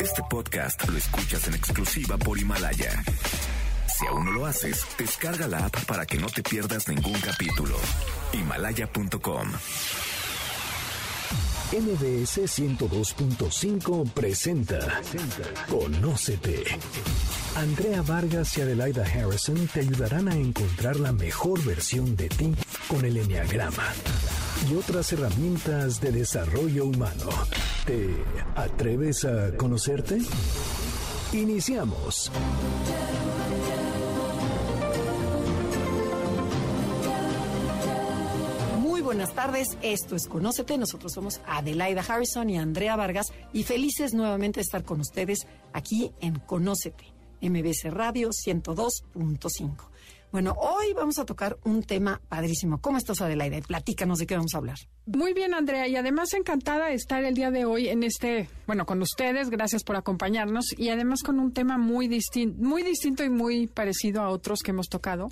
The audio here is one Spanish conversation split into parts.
Este podcast lo escuchas en exclusiva por Himalaya. Si aún no lo haces, descarga la app para que no te pierdas ningún capítulo. Himalaya.com. MBS 102.5 presenta Conócete. Andrea Vargas y Adelaida Harrison te ayudarán a encontrar la mejor versión de ti con el Enneagrama y otras herramientas de desarrollo humano. ¿Te atreves a conocerte? Iniciamos. Muy buenas tardes, esto es Conócete, nosotros somos Adelaida Harrison y Andrea Vargas y felices nuevamente de estar con ustedes aquí en Conócete, MBC Radio 102.5. Bueno, hoy vamos a tocar un tema padrísimo. ¿Cómo estás, Adelaida? Platícanos de qué vamos a hablar. Muy bien, Andrea, y además encantada de estar el día de hoy en este, bueno, con ustedes, gracias por acompañarnos, y además con un tema muy, distinto, muy distinto y muy parecido a otros que hemos tocado,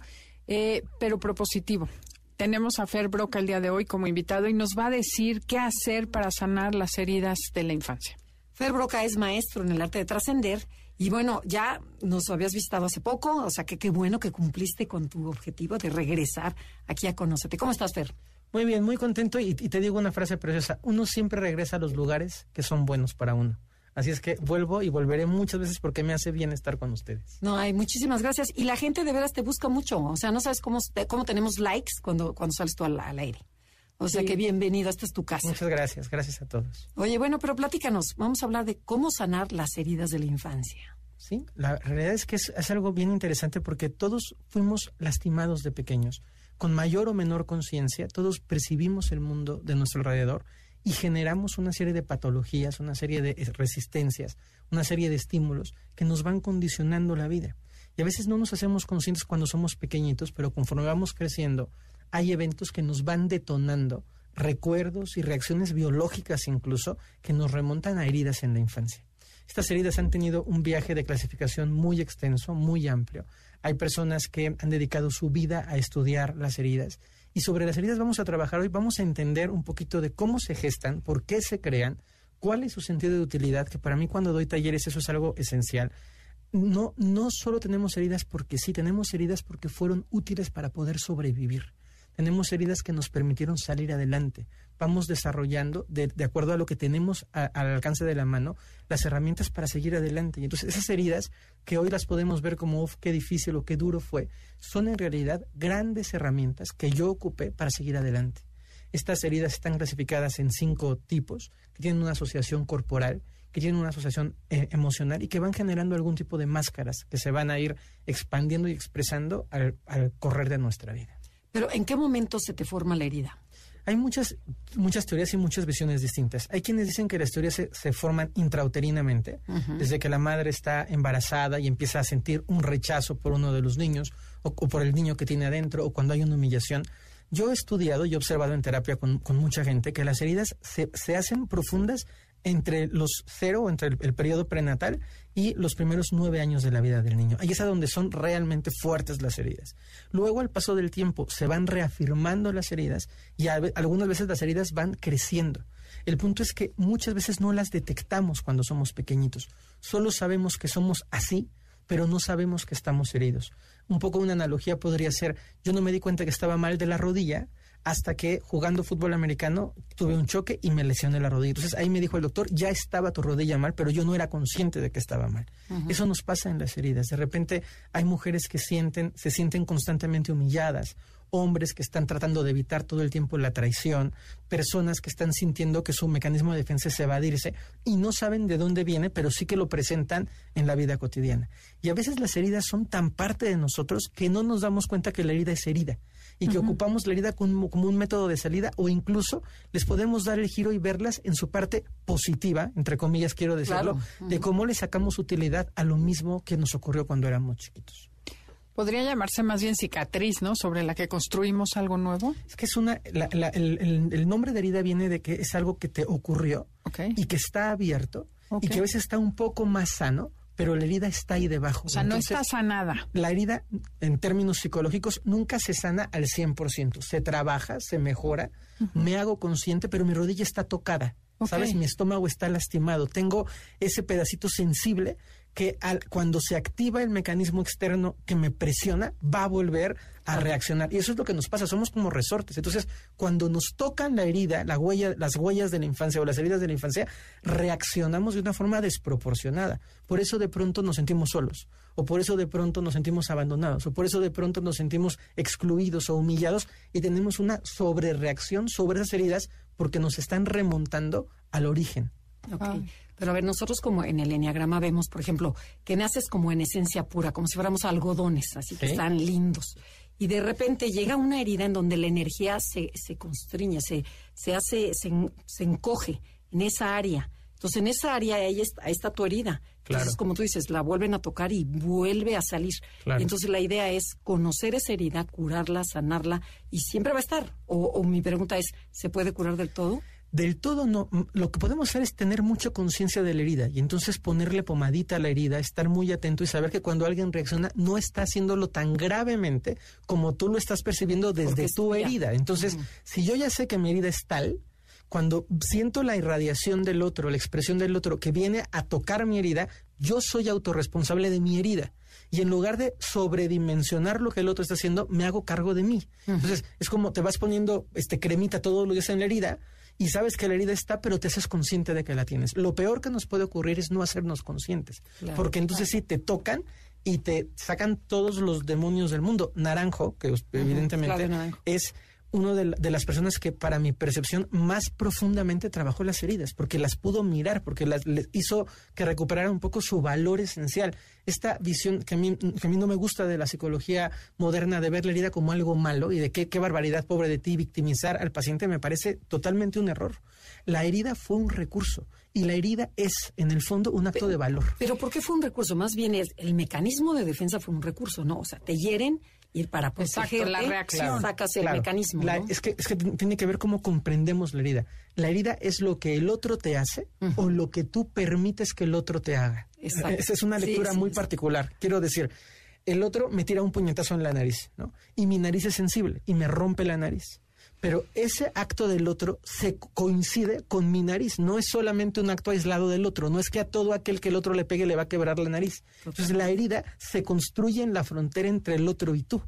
eh, pero propositivo. Tenemos a Fer Broca el día de hoy como invitado y nos va a decir qué hacer para sanar las heridas de la infancia. Fer Broca es maestro en el arte de trascender y bueno, ya nos habías visitado hace poco, o sea que qué bueno que cumpliste con tu objetivo de regresar aquí a Conócete. ¿Cómo estás, Fer? Muy bien, muy contento y, y, te digo una frase preciosa. Uno siempre regresa a los lugares que son buenos para uno. Así es que vuelvo y volveré muchas veces porque me hace bien estar con ustedes. No, hay muchísimas gracias. Y la gente de veras te busca mucho. O sea, no sabes cómo, cómo tenemos likes cuando, cuando sales tú al, al aire. O sea, sí. que bienvenido, esta es tu casa. Muchas gracias, gracias a todos. Oye, bueno, pero platícanos, vamos a hablar de cómo sanar las heridas de la infancia. Sí, la realidad es que es, es algo bien interesante porque todos fuimos lastimados de pequeños. Con mayor o menor conciencia, todos percibimos el mundo de nuestro alrededor y generamos una serie de patologías, una serie de resistencias, una serie de estímulos que nos van condicionando la vida. Y a veces no nos hacemos conscientes cuando somos pequeñitos, pero conforme vamos creciendo, hay eventos que nos van detonando recuerdos y reacciones biológicas incluso que nos remontan a heridas en la infancia. Estas heridas han tenido un viaje de clasificación muy extenso, muy amplio. Hay personas que han dedicado su vida a estudiar las heridas. Y sobre las heridas vamos a trabajar hoy, vamos a entender un poquito de cómo se gestan, por qué se crean, cuál es su sentido de utilidad, que para mí cuando doy talleres eso es algo esencial. No, no solo tenemos heridas porque sí, tenemos heridas porque fueron útiles para poder sobrevivir tenemos heridas que nos permitieron salir adelante. Vamos desarrollando, de, acuerdo a lo que tenemos al alcance de la mano, las herramientas para seguir adelante. Y entonces esas heridas, que hoy las podemos ver como, uf, qué difícil o qué duro fue, son en realidad grandes herramientas que yo ocupé para seguir adelante. Estas heridas están clasificadas en cinco tipos, que tienen una asociación corporal, que tienen una asociación eh, emocional y que van generando algún tipo de máscaras que se van a ir expandiendo y expresando al correr de nuestra vida. Pero ¿en qué momento se te forma la herida? Hay muchas, muchas teorías y muchas visiones distintas. Hay quienes dicen que las teorías se, se forman intrauterinamente, uh -huh. desde que la madre está embarazada y empieza a sentir un rechazo por uno de los niños o, o, por el niño que tiene adentro o cuando hay una humillación. Yo he estudiado y he observado en terapia con, con mucha gente que las heridas se, se hacen profundas entre los cero, entre el, el, periodo prenatal y los primeros nueve años de la vida del niño. Ahí es a donde son realmente fuertes las heridas. Luego, al paso del tiempo, se van reafirmando las heridas y algunas veces las heridas van creciendo. El punto es que muchas veces no las detectamos cuando somos pequeñitos. Solo sabemos que somos así, pero no sabemos que estamos heridos. Un poco una analogía podría ser, yo no me di cuenta que estaba mal de la rodilla, hasta que jugando fútbol americano tuve un choque y me lesioné la rodilla. Entonces ahí me dijo el doctor, ya estaba tu rodilla mal, pero yo no era consciente de que estaba mal. Uh -huh. Eso nos pasa en las heridas. De repente hay mujeres que sienten, se sienten constantemente humilladas, hombres que están tratando de evitar todo el tiempo la traición, personas que están sintiendo que su mecanismo de defensa es evadirse y no saben de dónde viene, pero sí que lo presentan en la vida cotidiana. Y a veces las heridas son tan parte de nosotros que no nos damos cuenta que la herida es herida y que uh -huh. ocupamos la herida como, como, un método de salida o incluso les podemos dar el giro y verlas en su parte positiva, entre comillas quiero decirlo, claro. uh -huh. de cómo le sacamos utilidad a lo mismo que nos ocurrió cuando éramos chiquitos. Podría llamarse más bien cicatriz, ¿no? Sobre la que construimos algo nuevo. Es que es una. La, la, el, el, el, nombre de herida viene de que es algo que te ocurrió okay. y que está abierto okay. y que a veces está un poco más sano, pero la herida está ahí debajo. O sea, Entonces, no está sanada. La herida, en términos psicológicos, nunca se sana al 100%. Se trabaja, se mejora, uh -huh. me hago consciente, pero mi rodilla está tocada. ¿Sabes? Mi estómago está lastimado. Tengo ese pedacito sensible que al, cuando se activa el mecanismo externo que me presiona, va a volver a reaccionar. Y eso es lo que nos pasa, somos como resortes. Entonces, cuando nos tocan la herida, la huella, las huellas de la infancia o las heridas de la infancia, reaccionamos de una forma desproporcionada. Por eso de pronto nos sentimos solos, o por eso de pronto nos sentimos abandonados, o por eso de pronto nos sentimos excluidos o humillados y tenemos una sobrereacción sobre esas heridas porque nos están remontando al origen. Okay. Pero a ver, nosotros como en el enneagrama vemos, por ejemplo, que naces como en esencia pura, como si fuéramos algodones, así que están lindos. Y de repente llega una herida en donde la energía se, se constriñe, se, se hace, se, encoge en esa área. Entonces, en esa área ahí está, ahí está tu herida. Entonces, como tú dices, la vuelven a tocar y vuelve a salir. entonces, la idea es conocer esa herida, curarla, sanarla, y siempre va a estar. o mi pregunta es, ¿se puede curar del todo? Del todo no. Lo que podemos hacer es tener mucha conciencia de la herida y entonces ponerle pomadita a la herida, estar muy atento y saber que cuando alguien reacciona no está haciéndolo tan gravemente como tú lo estás percibiendo desde tu herida. Entonces, si yo ya sé que mi herida es tal, cuando siento la irradiación del otro, la expresión del otro que viene a tocar mi herida, yo soy autorresponsable de mi herida. Y en lugar de sobredimensionar lo que el otro está haciendo, me hago cargo de mí. Entonces, es como te vas poniendo este cremita todos los días en la herida y sabes que la herida está, pero te haces consciente de que la tienes. Lo peor que nos puede ocurrir es no hacernos conscientes, porque entonces sí te tocan y te sacan todos los demonios del mundo. Naranjo, que evidentemente es uno de, las personas que para mi percepción más profundamente trabajó las heridas, porque las pudo mirar, porque las hizo que recuperara un poco su valor esencial. Esta visión que a, mí, que a mí no me gusta de la psicología moderna de ver la herida como algo malo y de qué, qué barbaridad, pobre de ti, victimizar al paciente me parece totalmente un error. La herida fue un recurso y la herida es, en el fondo, un acto de valor. Pero ¿por qué fue un recurso? Más bien es, el mecanismo de defensa fue un recurso, ¿no? O sea, te hieren ir para proteger la reacción. sacas el mecanismo. es, que, es que tiene que ver cómo comprendemos la herida. La herida es lo que el otro te hace o lo que tú permites que el otro te haga. Esa es una lectura muy particular. Quiero decir, el otro me tira un puñetazo en la nariz, ¿no? Y mi nariz es sensible y me rompe la nariz. Pero ese acto del otro se coincide con mi nariz, no es solamente un acto aislado del otro, no es que a todo aquel que el otro le pegue le va a quebrar la nariz. Entonces la herida se construye en la frontera entre el otro y tú.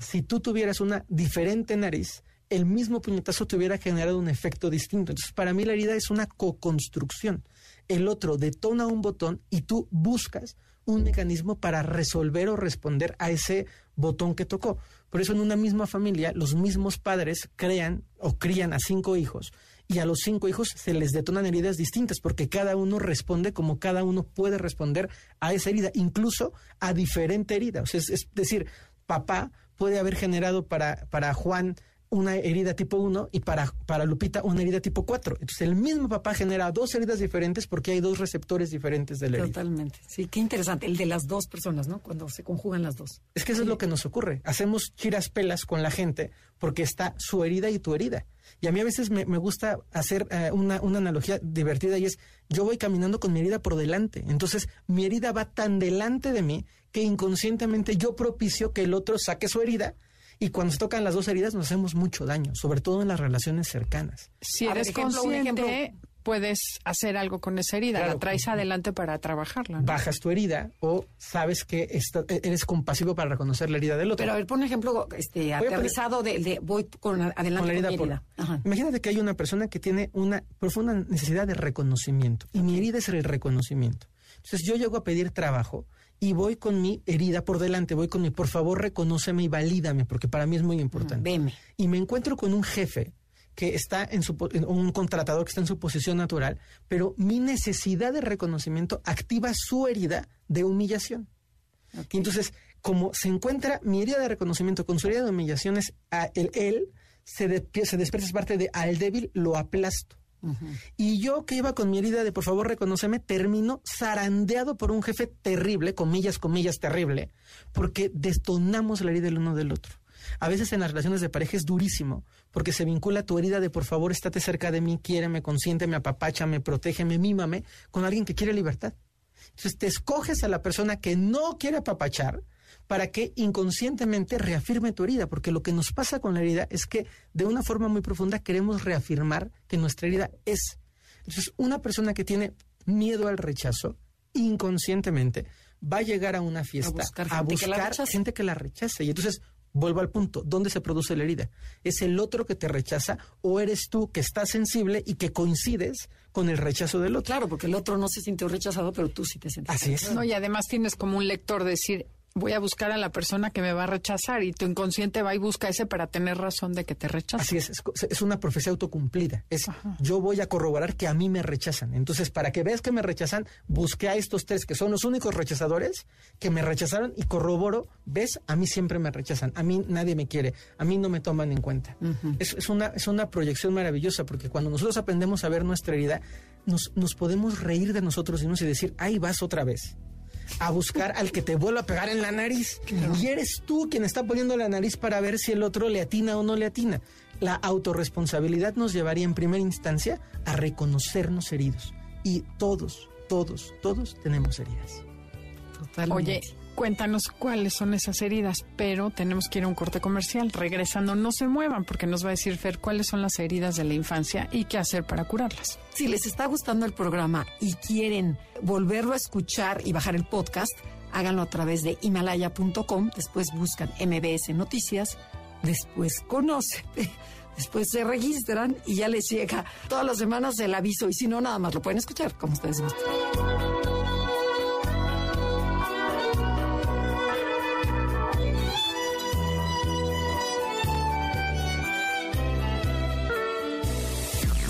Si tú tuvieras una diferente nariz, el mismo puñetazo te hubiera generado un efecto distinto. Entonces, para mí la herida es una co-construcción. El otro detona un botón y tú buscas un mecanismo para resolver o responder a ese botón que tocó. Por eso en una misma familia los mismos padres crean o crían a cinco hijos y a los cinco hijos se les detonan heridas distintas porque cada uno responde como cada uno puede responder a esa herida, incluso a diferente herida. es, decir, papá puede haber generado para, para Juan una herida tipo 1 y para, para Lupita una herida tipo 4. Entonces el mismo papá genera dos heridas diferentes porque hay dos receptores diferentes de la herida. Totalmente. Sí, qué interesante. El de las dos personas, ¿no? Cuando se conjugan las dos. Es que eso es lo que nos ocurre. Hacemos chiras pelas con la gente porque está su herida y tu herida. Y a mí a veces me, gusta hacer eh, una, una analogía divertida y es, yo voy caminando con mi herida por delante. Entonces mi herida va tan delante de mí que inconscientemente yo propicio que el otro saque su herida y cuando se tocan las dos heridas nos hacemos mucho daño, sobre todo en las relaciones cercanas. Si eres consciente, puedes hacer algo con esa herida, la traes adelante para trabajarla. Bajas tu herida o sabes que e-, eres compasivo para reconocer la herida del otro. Pero a ver, pon un ejemplo este, aterrizado de, voy con adelante con la herida. Imagínate que hay una persona que tiene una profunda necesidad de reconocimiento y mi herida es el reconocimiento. Entonces yo llego a pedir trabajo y voy con mi herida por delante, voy con mi, por favor, reconóceme y valídame, porque para mí es muy importante. veme. Y me encuentro con un jefe que está en su, un contratador que está en su posición natural, pero mi necesidad de reconocimiento activa su herida de humillación. Y entonces, como se encuentra mi herida de reconocimiento con su herida de humillación, es a, el, él se, se despierta esa parte de al débil lo aplasto. Y yo que iba con mi herida de por favor reconóceme, termino zarandeado por un jefe terrible, comillas, comillas, terrible, porque destonamos la herida del uno del otro. A veces en las relaciones de pareja es durísimo, porque se vincula tu herida de por favor estate cerca de mí, quiéreme, consiénteme, apapáchame, protégeme, mímame, con alguien que quiere libertad. Entonces te escoges a la persona que no quiere apapachar, para que inconscientemente reafirme tu herida, porque lo que nos pasa con la herida es que de una forma muy profunda queremos reafirmar que nuestra herida es. Entonces, una persona que tiene miedo al rechazo, inconscientemente, va a llegar a una fiesta a buscar, gente, que la rechace. Y entonces, vuelvo al punto, ¿dónde se produce la herida? ¿Es el otro que te rechaza o eres tú que estás sensible y que coincides con el rechazo del otro? Claro, porque el otro no se sintió rechazado, pero tú sí te sientes. Así es. No, y además tienes como un lector decir, voy a buscar a la persona que me va a rechazar y tu inconsciente va y busca ese para tener razón de que te rechaza. Así es, es, una profecía autocumplida. Es yo voy a corroborar que a mí me rechazan. Entonces, para que veas que me rechazan, busqué a estos tres que son los únicos rechazadores que me rechazaron y corroboro, ves, a mí siempre me rechazan, a mí nadie me quiere, a mí no me toman en cuenta. es, es, una, es una proyección maravillosa porque cuando nosotros aprendemos a ver nuestra herida, nos, nos podemos reír de nosotros mismos y decir, ahí vas otra vez a buscar al que te vuelva a pegar en la nariz. Y eres tú quien está poniendo la nariz para ver si el otro le atina o no le atina. La autorresponsabilidad nos llevaría en primera instancia a reconocernos heridos. Y todos, todos, todos tenemos heridas. Oye, cuéntanos cuáles son esas heridas, pero tenemos que ir a un corte comercial. Regresando, no se muevan porque nos va a decir Fer cuáles son las heridas de la infancia y qué hacer para curarlas. Si les está gustando el programa y quieren volverlo a escuchar y bajar el podcast, háganlo a través de himalaya.com, después buscan MBS Noticias, después conocen, después se registran y ya les llega todas las semanas el aviso y si no, nada más lo pueden escuchar como ustedes gustan.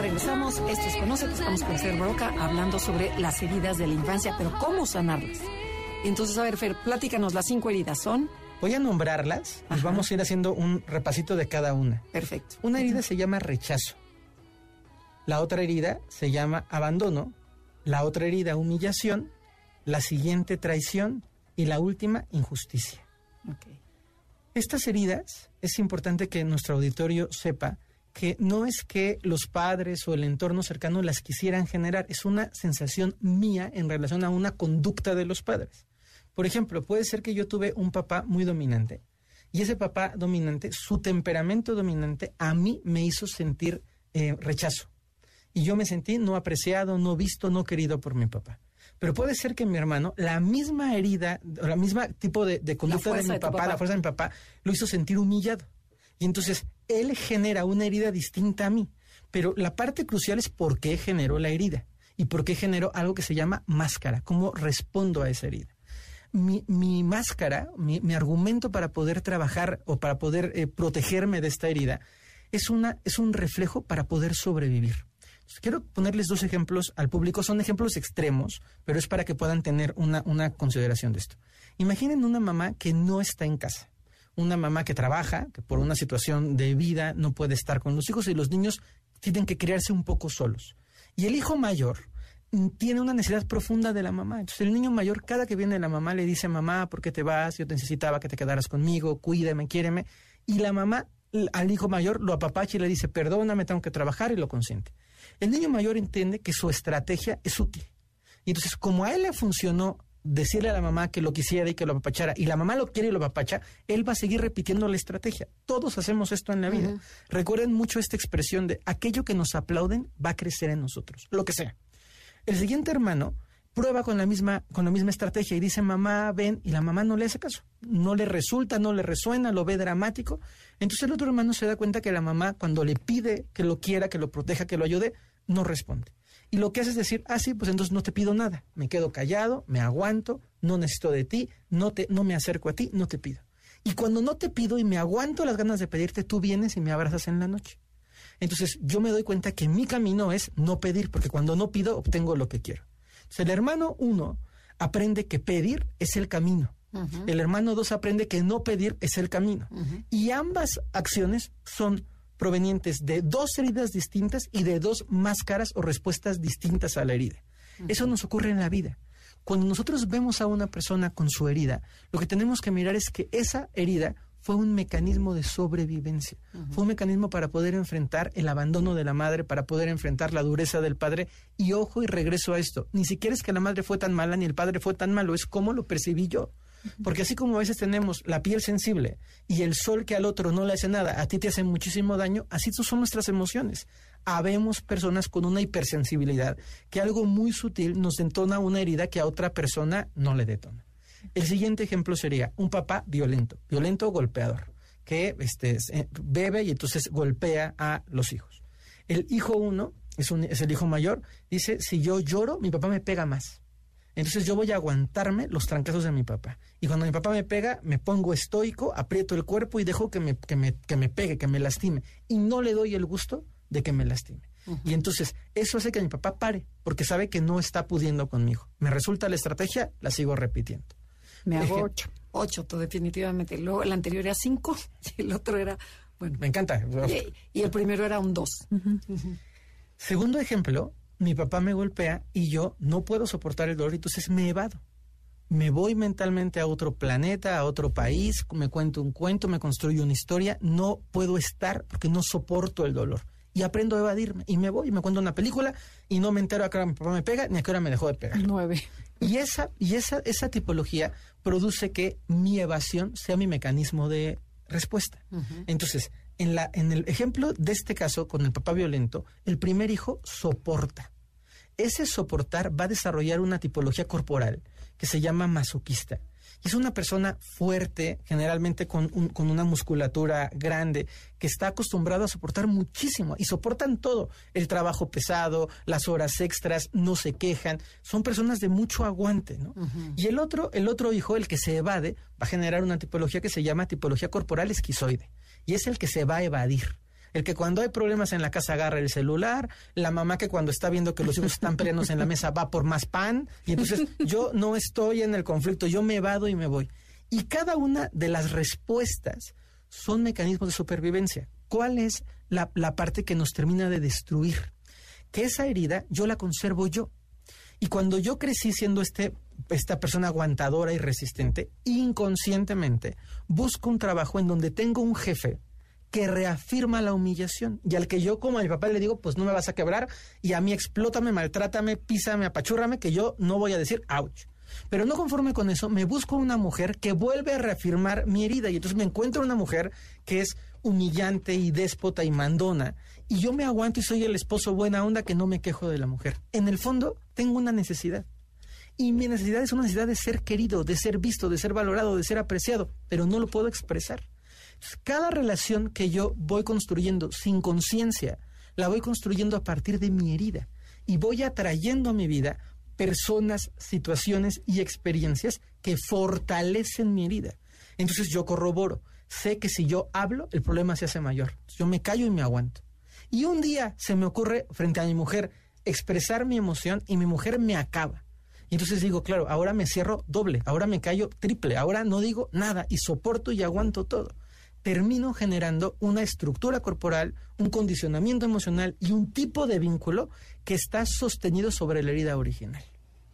Regresamos. Esto es Conócete. Estamos con Fer Broca hablando sobre las heridas de la infancia, pero cómo sanarlas. Entonces, a ver, Fer, platícanos. Las cinco heridas son. Voy a nombrarlas y vamos a ir haciendo un repasito de cada una. Perfecto. Una herida se llama rechazo. La otra herida se llama abandono. La otra herida, humillación. La siguiente, traición. Y la última, injusticia. Estas heridas es importante que nuestro auditorio sepa que no es que los padres o el entorno cercano las quisieran generar, es una sensación mía en relación a una conducta de los padres. Por ejemplo, puede ser que yo tuve un papá muy dominante y ese papá dominante, su temperamento dominante, a mí me hizo sentir eh, rechazo. Y yo me sentí no apreciado, no visto, no querido por mi papá. Pero puede ser que mi hermano, la misma herida, o la misma tipo de, conducta de mi papá, la fuerza de mi papá, lo hizo sentir humillado. Y entonces él genera una herida distinta a mí. Pero la parte crucial es por qué generó la herida y por qué generó algo que se llama máscara, cómo respondo a esa herida. Mi, máscara, mi, argumento para poder trabajar o para poder eh, protegerme de esta herida es, una, es un reflejo para poder sobrevivir. quiero ponerles dos ejemplos al público. Son ejemplos extremos, pero es para que puedan tener una, una consideración de esto. Imaginen una mamá que no está en casa una mamá que trabaja, que por una situación de vida no puede estar con los hijos y los niños tienen que criarse un poco solos. Y el hijo mayor mm, tiene una necesidad profunda de la mamá. Entonces el niño mayor, cada que viene la mamá, le dice, mamá, ¿por qué te vas? Yo te necesitaba que te quedaras conmigo, cuídame, quiéreme. Y la mamá al hijo mayor lo apapacha y le dice, perdóname, tengo que trabajar y lo consiente. El niño mayor entiende que su estrategia es útil. Y entonces, como a él le funcionó decirle a la mamá que lo quisiera y que lo apapachara, y la mamá lo quiere y lo apapacha, él va a seguir repitiendo la estrategia. Todos hacemos esto en la vida. Recuerden mucho esta expresión de aquello que nos aplauden va a crecer en nosotros, lo que sea. El siguiente hermano prueba con la misma, con la misma estrategia y dice, mamá, ven, y la mamá no le hace caso. No le resulta, no le resuena, lo ve dramático. Entonces el otro hermano se da cuenta que la mamá, cuando le pide que lo quiera, que lo proteja, que lo ayude, no responde. Y lo que hace es decir, ah, sí, pues entonces no te pido nada. Me quedo callado, me aguanto, no necesito de ti, no, te, no me acerco a ti, no te pido. Y cuando no te pido y me aguanto las ganas de pedirte, tú vienes y me abrazas en la noche. Entonces yo me doy cuenta que mi camino es no pedir, porque cuando no pido obtengo lo que quiero. Entonces el hermano uno aprende que pedir es el camino. El hermano dos aprende que no pedir es el camino. Y ambas acciones son provenientes de dos heridas distintas y de dos máscaras o respuestas distintas a la herida. Eso nos ocurre en la vida. Cuando nosotros vemos a una persona con su herida, lo que tenemos que mirar es que esa herida fue un mecanismo de sobrevivencia, fue un mecanismo para poder enfrentar el abandono de la madre, para poder enfrentar la dureza del padre. Y ojo y regreso a esto, ni siquiera es que la madre fue tan mala ni el padre fue tan malo, es cómo lo percibí yo. Porque así como a veces tenemos la piel sensible y el sol que al otro no le hace nada, a ti te hace muchísimo daño, así son nuestras emociones. Habemos personas con una hipersensibilidad que algo muy sutil nos detona una herida que a otra persona no le detona. El siguiente ejemplo sería un papá violento, violento o golpeador, que este, bebe y entonces golpea a los hijos. El hijo uno, es, es el hijo mayor, dice, si yo lloro, mi papá me pega más. Entonces yo voy a aguantarme los trancazos de mi papá. Y cuando mi papá me pega, me pongo estoico, aprieto el cuerpo y dejo que me, que me, que me pegue, que me lastime. Y no le doy el gusto de que me lastime. Y entonces eso hace que mi papá pare, porque sabe que no está pudiendo conmigo. Me resulta la estrategia, la sigo repitiendo. Me hago ocho. Ocho, definitivamente. Luego el anterior era cinco y el otro era, bueno. Me encanta. Y, el primero era un dos. Segundo ejemplo, mi papá me golpea y yo no puedo soportar el dolor, entonces me evado. Me voy mentalmente a otro planeta, a otro país, me cuento un cuento, me construyo una historia, no puedo estar porque no soporto el dolor. Y aprendo a evadirme y me voy y me cuento una película y no me entero a qué hora mi papá me pega ni a qué hora me dejó de pegar. Nueve. Y esa, y esa, esa tipología produce que mi evasión sea mi mecanismo de respuesta. Entonces, en, la, en el ejemplo de este caso, con el papá violento, el primer hijo soporta. Ese soportar va a desarrollar una tipología corporal que se llama masoquista. Es una persona fuerte, generalmente con, con una musculatura grande, que está acostumbrado a soportar muchísimo. Y soportan todo, el trabajo pesado, las horas extras, no se quejan, son personas de mucho aguante, ¿no? Y el otro, el otro hijo, el que se evade, va a generar una tipología que se llama tipología corporal esquizoide, y es el que se va a evadir el que cuando hay problemas en la casa agarra el celular, la mamá que cuando está viendo que los hijos están plenos en la mesa va por más pan, y entonces yo no estoy en el conflicto, yo me evado y me voy. Y cada una de las respuestas son mecanismos de supervivencia. ¿Cuál es la parte que nos termina de destruir? Que esa herida yo la conservo yo. Y cuando yo crecí siendo este, esta persona aguantadora y resistente, inconscientemente busco un trabajo en donde tengo un jefe que reafirma la humillación y al que yo como a mi papá le digo, pues no me vas a quebrar y a mí explótame, maltrátame, písame, apachúrrame, que yo no voy a decir ouch. Pero no conforme con eso, me busco una mujer que vuelve a reafirmar mi herida y entonces me encuentro una mujer que es humillante y déspota y mandona y yo me aguanto y soy el esposo buena onda que no me quejo de la mujer. En el fondo tengo una necesidad. Y mi necesidad es una necesidad de ser querido, de ser visto, de ser valorado, de ser apreciado, pero no lo puedo expresar. Cada relación que yo voy construyendo sin conciencia, la voy construyendo a partir de mi herida y voy atrayendo a mi vida personas, situaciones y experiencias que fortalecen mi herida. Entonces yo corroboro, sé que si yo hablo, el problema se hace mayor. Yo me callo y me aguanto. Y un día se me ocurre frente a mi mujer expresar mi emoción y mi mujer me acaba. Y entonces digo, claro, ahora me cierro doble, ahora me callo triple, ahora no digo nada y soporto y aguanto todo termino generando una estructura corporal, un condicionamiento emocional y un tipo de vínculo que está sostenido sobre la herida original.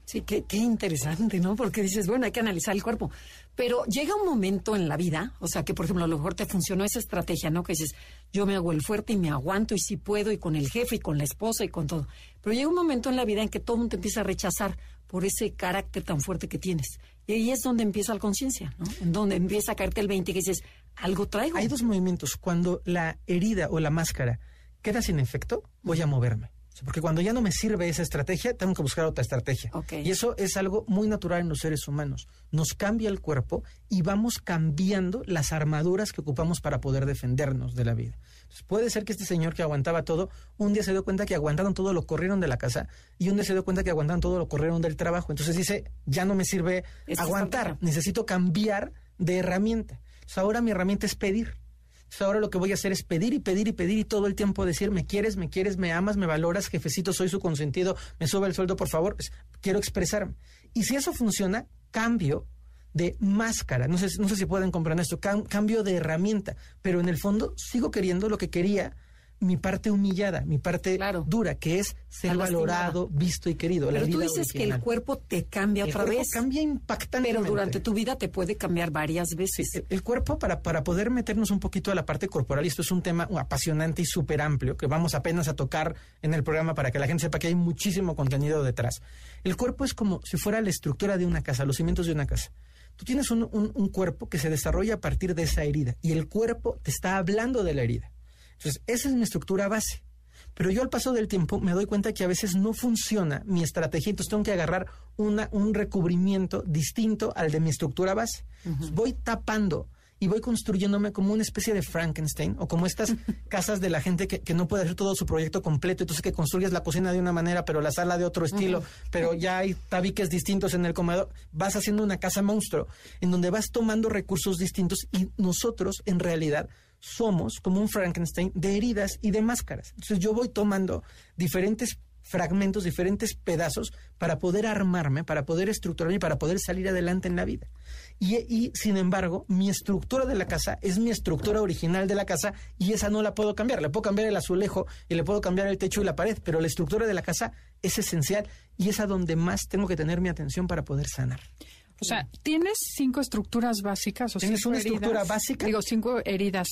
Sí, qué, interesante, ¿no? Porque dices, bueno, hay que analizar el cuerpo. Pero llega un momento en la vida, o sea, que por ejemplo a lo mejor te funcionó esa estrategia, ¿no? Que dices, yo me hago el fuerte y me aguanto y sí puedo y con el jefe y con la esposa y con todo. Pero llega un momento en la vida en que todo el mundo te empieza a rechazar por ese carácter tan fuerte que tienes. Y ahí es donde empieza la conciencia, ¿no? En donde empieza a caerte el 20 que dices, algo traigo. Hay dos movimientos. Cuando la herida o la máscara queda sin efecto, voy a moverme. Porque cuando ya no me sirve esa estrategia, tengo que buscar otra estrategia. Y eso es algo muy natural en los seres humanos. Nos cambia el cuerpo y vamos cambiando las armaduras que ocupamos para poder defendernos de la vida. puede ser que este señor que aguantaba todo, un día se dio cuenta que aguantaron todo, lo corrieron de la casa, y un día se dio cuenta que aguantaron todo, lo corrieron del trabajo. Entonces dice, ya no me sirve aguantar, necesito cambiar de herramienta ahora mi herramienta es pedir. Ahora lo que voy a hacer es pedir y pedir y pedir y todo el tiempo decir, me quieres, me quieres, me amas, me valoras, jefecito, soy su consentido, me sube el sueldo, por favor, quiero expresarme. Y si eso funciona, cambio de máscara. No sé, no sé si pueden comprender esto, cambio de herramienta, pero en el fondo sigo queriendo lo que quería mi parte humillada, mi parte dura, que es ser valorado, visto y querido. Pero tú dices que el cuerpo te cambia otra vez. cambia impactantemente. Pero durante tu vida te puede cambiar varias veces. el, cuerpo, para, para poder meternos un poquito a la parte corporal, y esto es un tema apasionante y súper amplio, que vamos apenas a tocar en el programa para que la gente sepa que hay muchísimo contenido detrás. El cuerpo es como si fuera la estructura de una casa, los cimientos de una casa. Tú tienes un, un cuerpo que se desarrolla a partir de esa herida y el cuerpo te está hablando de la herida. Entonces, esa es mi estructura base. Pero yo al paso del tiempo me doy cuenta que a veces no funciona mi estrategia, entonces tengo que agarrar una, un recubrimiento distinto al de mi estructura base. voy tapando y voy construyéndome como una especie de Frankenstein o como estas casas de la gente que, no puede hacer todo su proyecto completo, entonces que construyes la cocina de una manera, pero la sala de otro estilo, pero ya hay tabiques distintos en el comedor, vas haciendo una casa monstruo en donde vas tomando recursos distintos y nosotros en realidad somos como un Frankenstein de heridas y de máscaras. Entonces yo voy tomando diferentes fragmentos, diferentes pedazos para poder armarme, para poder estructurarme y para poder salir adelante en la vida. Y, sin embargo, mi estructura de la casa es mi estructura original de la casa y esa no la puedo cambiar. Le puedo cambiar el azulejo y le puedo cambiar el techo y la pared, pero la estructura de la casa es esencial y es a donde más tengo que tener mi atención para poder sanar. O sea, tienes cinco estructuras básicas. O tienes una estructura básica. Digo, cinco heridas.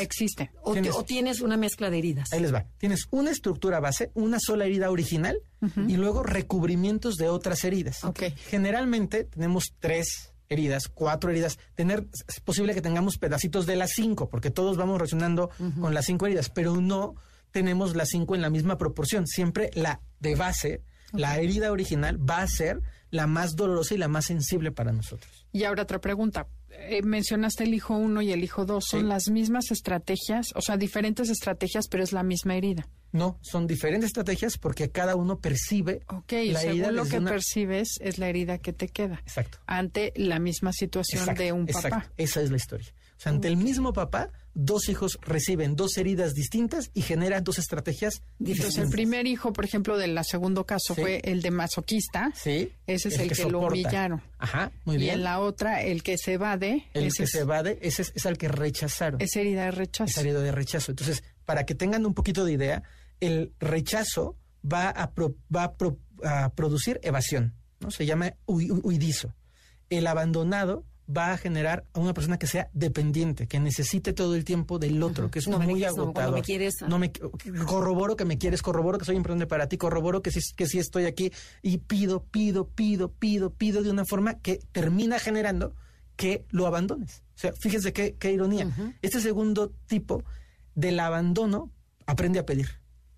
existe. O tienes, una mezcla de heridas. Ahí les va. Tienes una estructura base, una sola herida original y luego recubrimientos de otras heridas. Okay. Generalmente tenemos tres heridas, cuatro heridas. Tener, es posible que tengamos pedacitos de las cinco, porque todos vamos reaccionando con las cinco heridas, pero no tenemos las cinco en la misma proporción. Siempre la de base, la herida original, va a ser la más dolorosa y la más sensible para nosotros. Y ahora otra pregunta. Eh, mencionaste el hijo 1 y el hijo 2. ¿Son las mismas estrategias? O sea, diferentes estrategias, pero es la misma herida. No, son diferentes estrategias porque cada uno percibe Ok, la herida. lo que percibes es la herida que te queda. Exacto. Ante la misma situación de un papá. Esa es la historia. O sea, ante el mismo papá, dos hijos reciben dos heridas distintas y generan dos estrategias Entonces, el primer hijo, por ejemplo, del segundo caso fue el de masoquista. Sí. Ese es el, que, lo humillaron. Ajá, muy bien. Y en la otra, el que se evade. El que se evade, ese es, es, al que rechazaron. Es herida de rechazo. Es herida de rechazo. Entonces, para que tengan un poquito de idea, el rechazo va a, va a, producir evasión, ¿no? Se llama huidizo. El abandonado va a generar a una persona que sea dependiente, que necesite todo el tiempo del otro, que es muy agotado. No, me quieres. No me, corroboro que me quieres, corroboro que soy importante para ti, corroboro que sí, que sí estoy aquí y pido, pido, pido, pido, pido de una forma que termina generando que lo abandones. O sea, fíjese qué, qué ironía. Este segundo tipo del abandono aprende a pedir,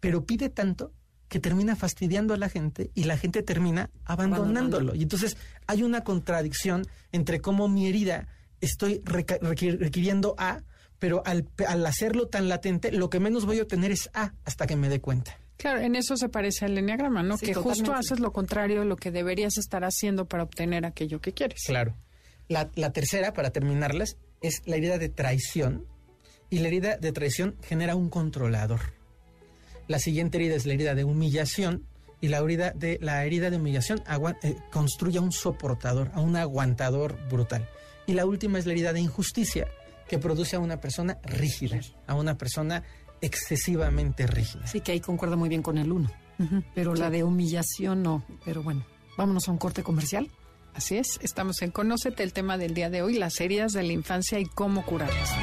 pero pide tanto que termina fastidiando a la gente y la gente termina abandonándolo. Y entonces hay una contradicción entre cómo mi herida estoy requiriendo A, pero al, hacerlo tan latente, lo que menos voy a obtener es A hasta que me dé cuenta. Claro, en eso se parece al enneagrama, ¿no? que justo haces lo contrario de lo que deberías estar haciendo para obtener aquello que quieres. Claro. La, la tercera, para terminarles, es la herida de traición. Y la herida de traición genera un controlador. La siguiente herida es la herida de humillación y la herida de, la herida de humillación eh, construye a un soportador, a un aguantador brutal. Y la última es la herida de injusticia, que produce a una persona rígida, a una persona excesivamente rígida. Sí, que ahí concuerda muy bien con el uno. Pero la de humillación no. Pero bueno, vámonos a un corte comercial. Así es, estamos en Conócete, el tema del día de hoy, las heridas de la infancia y cómo curarlas.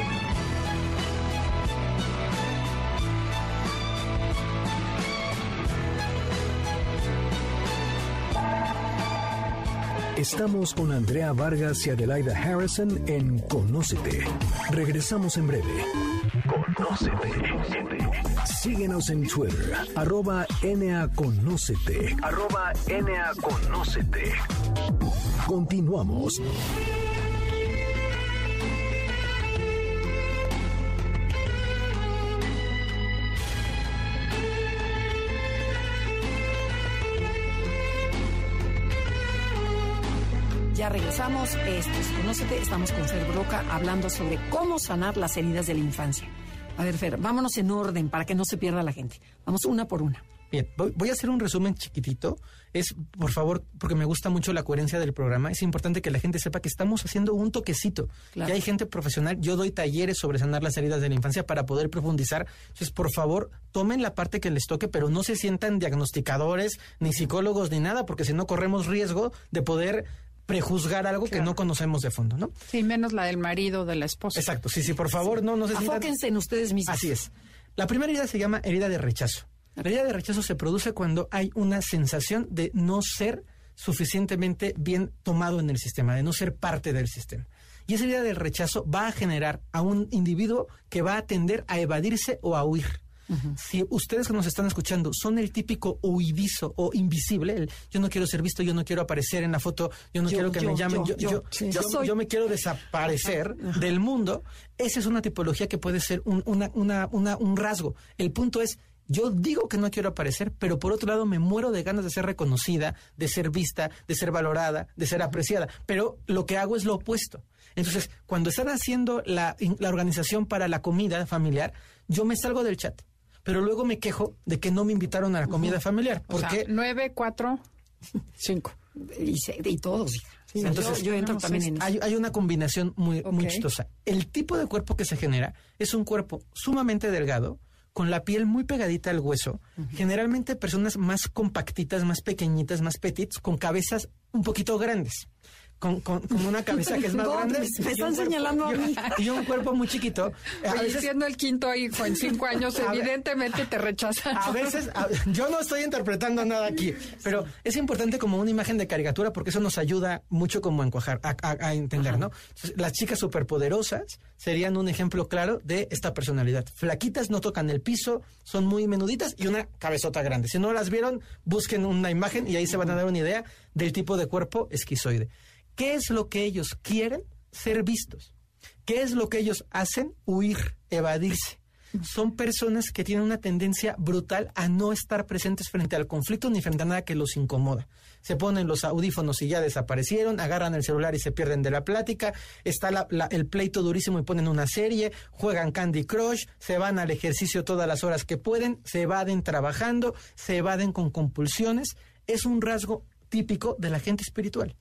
Estamos con Andrea Vargas y Adelaida Harrison en Conócete. Regresamos en breve. Conócete. Síguenos en Twitter, arroba NAConócete. Arroba NAConócete. Continuamos. Ya regresamos. Esto es Conócete. Estamos con Fer Broca hablando sobre cómo sanar las heridas de la infancia. A ver, Fer, vámonos en orden para que no se pierda la gente. Vamos una por una. Bien, voy, a hacer un resumen chiquitito. Es, por favor, porque me gusta mucho la coherencia del programa, es importante que la gente sepa que estamos haciendo un toquecito. Claro. Que hay gente profesional. Yo doy talleres sobre sanar las heridas de la infancia para poder profundizar. Entonces, por favor, tomen la parte que les toque, pero no se sientan diagnosticadores, ni psicólogos, ni nada, porque si no corremos riesgo de poder prejuzgar algo que no conocemos de fondo, ¿no? Sí, menos la del marido o de la esposa. Exacto. Sí, sí, por favor, no, no se sientan... Afóquense en ustedes mismos. Así es. La primera herida se llama herida de rechazo. La herida de rechazo se produce cuando hay una sensación de no ser suficientemente bien tomado en el sistema, de no ser parte del sistema. Y esa herida del rechazo va a generar a un individuo que va a tender a evadirse o a huir. Si ustedes que nos están escuchando son el típico huidizo o invisible, el, yo no quiero ser visto, yo no quiero aparecer en la foto, yo no Yo, quiero que yo, me llamen, yo, sí. soy- me quiero desaparecer del mundo, esa es una tipología que puede ser un, una- una- una- un rasgo. El punto es, yo digo que no quiero aparecer, pero por otro lado me muero de ganas de ser reconocida, de ser vista, de ser valorada, de ser apreciada, pero lo que hago es lo opuesto. Entonces, cuando están haciendo la, la organización para la comida familiar, yo me salgo del chat. Pero luego me quejo de que no me invitaron a la comida familiar. Porque nueve, cuatro, cinco. Y, se- y todos. Sí, entonces, yo, yo entro también en eso. Hay, hay una combinación muy, muy chistosa. El tipo de cuerpo que se genera es un cuerpo sumamente delgado, con la piel muy pegadita al hueso, generalmente personas más compactitas, más pequeñitas, más petits, con cabezas un poquito grandes. Con, con- con una cabeza que es más grande. Me están cuerpo- señalando a mí. Y un cuerpo muy chiquito. A Oye, veces- siendo el quinto hijo en cinco años, ver. evidentemente te rechazan. a veces, a- yo no estoy interpretando nada aquí, pero es importante como una imagen de caricatura porque eso nos ayuda mucho como a encuajar, a, a- a entender, ¿no? Entonces, las chicas superpoderosas serían un ejemplo claro de esta personalidad. Flaquitas, no tocan el piso, son muy menuditas y una cabezota grande. Si no las vieron, busquen una imagen y ahí se van a dar una idea del tipo de cuerpo esquizoide. ¿Qué es lo que ellos quieren? Ser vistos. ¿Qué es lo que ellos hacen? Huir, evadirse. Son personas que tienen una tendencia brutal a no estar presentes frente al conflicto ni frente a nada que los incomoda. Se ponen los audífonos y ya desaparecieron, agarran el celular y se pierden de la plática, está el pleito durísimo y ponen una serie, juegan Candy Crush, se van al ejercicio todas las horas que pueden, se evaden trabajando, se evaden con compulsiones. Es un rasgo típico de la gente espiritual.